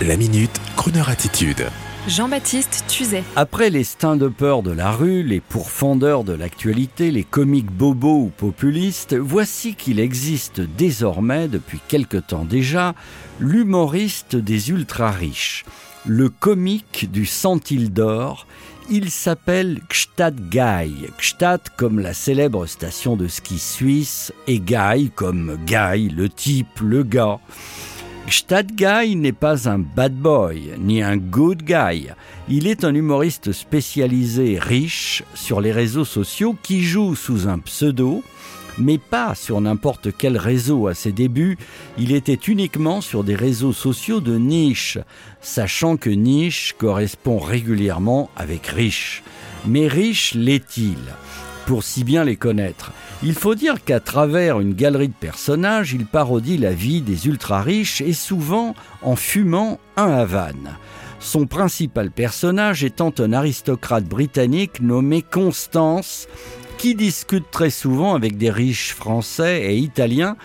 La minute, Kroneur attitude. Jean-Baptiste Tuzet. Après les stand-uppers de la rue, les pourfendeurs de l'actualité, les comiques bobos ou populistes, voici qu'il existe désormais, depuis quelque temps déjà, l'humoriste des ultra-riches, le comique du centile d'or. Il s'appelle Gstad Guy. Gstad comme la célèbre station de ski suisse et Guy comme Guy, le type, le gars. Guy n'est pas un bad boy, ni un good guy. Il est un humoriste spécialisé riche sur les réseaux sociaux qui joue sous un pseudo, mais pas sur n'importe quel réseau à ses débuts, il était uniquement sur des réseaux sociaux de niche, sachant que niche correspond régulièrement avec riche. Mais riche l'est-il? Pour si bien les connaître. Il faut dire qu'à travers une galerie de personnages, il parodie la vie des ultra-riches et souvent en fumant un Havane. Son principal personnage étant un aristocrate britannique nommé Constance, qui discute très souvent avec des riches français et italiens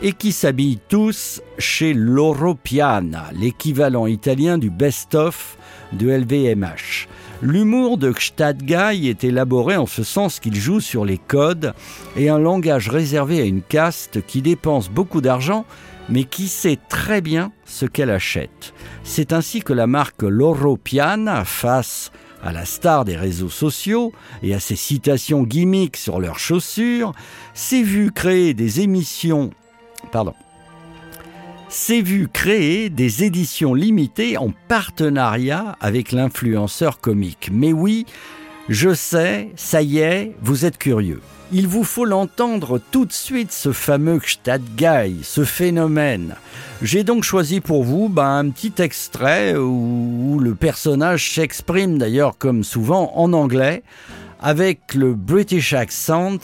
et qui s'habillent tous chez Loro Piana, l'équivalent italien du best-of de LVMH. L'humour de Guy est élaboré en ce sens qu'il joue sur les codes et un langage réservé à une caste qui dépense beaucoup d'argent mais qui sait très bien ce qu'elle achète. C'est ainsi que la marque Loro Piana, face à la star des réseaux sociaux et à ses citations gimmicks sur leurs chaussures, s'est vue créer des émissions pardon, s'est vu créer des éditions limitées en partenariat avec l'influenceur comique. Mais oui, je sais, ça y est, vous êtes curieux. Il vous faut l'entendre tout de suite, ce fameux Stadtguy, ce phénomène. J'ai donc choisi pour vous ben, un petit extrait où le personnage s'exprime d'ailleurs comme souvent en anglais, avec le British accent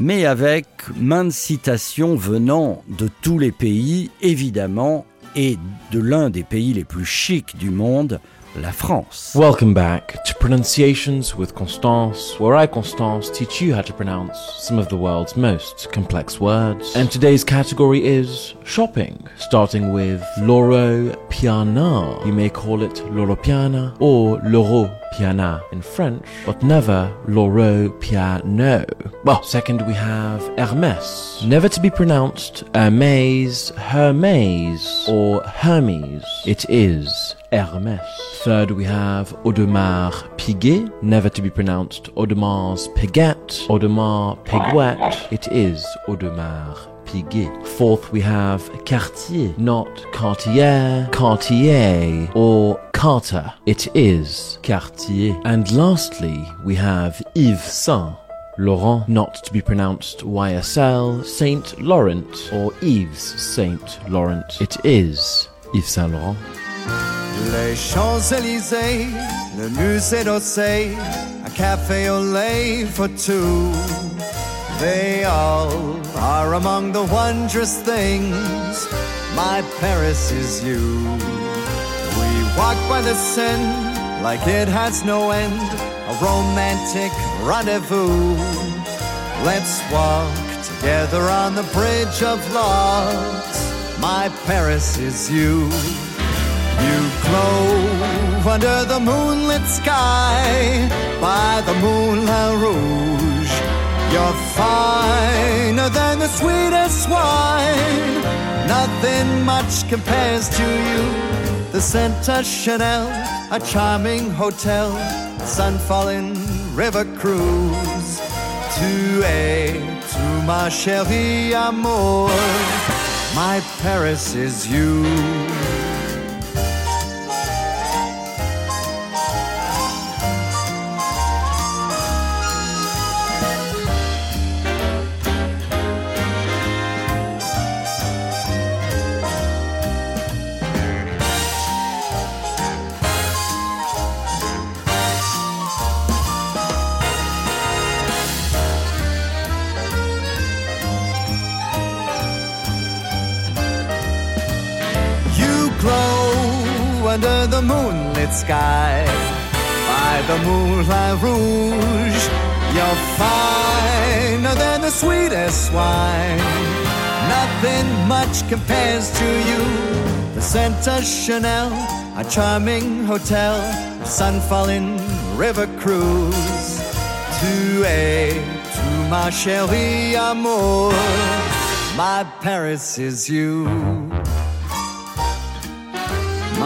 mais avec maintes citations venant de tous les pays, évidemment, et de l'un des pays les plus chics du monde, la France. Welcome back to Pronunciations with Constance, where I, Constance, teach you how to pronounce some of the world's most complex words. And today's category is shopping, starting with Loro Piana. You may call it Loro Piana or Loro Piana in French, but never Loro Piano. Well, second we have Hermes, never to be pronounced Hermes, Hermes, or Hermes. It is Hermes. Third, we have Audemars Piguet, never to be pronounced Audemars Piguet, Audemars Piguet. It is Audemars Piguet. Fourth, we have Cartier, not Cartier, Cartier, or Carter. It is Cartier. And lastly, we have Yves Saint. Laurent, not to be pronounced YSL, Saint Laurent, or Yves Saint Laurent. It is Yves Saint Laurent. Les Champs-Élysées, le musée d'Orsay, a café au lait for two. They all are among the wondrous things. My Paris is you. We walk by the Seine like it has no end, a romantic rendezvous. Let's walk together on the bridge of logs. My Paris is you. You glow under the moonlit sky by the Moulin Rouge. You're finer than the sweetest wine. Nothing much compares to you. The Santa Chanel, a charming hotel, sun falling river cruise. Tu es tout ma chérie amour. My Paris is you. The moonlit sky by the Moulin Rouge. You're finer than the sweetest wine. Nothing much compares to you. the Santa Chanel, a charming hotel, Sunfall River Cruise. Tu es, tu ma chérie amour, my Paris is you.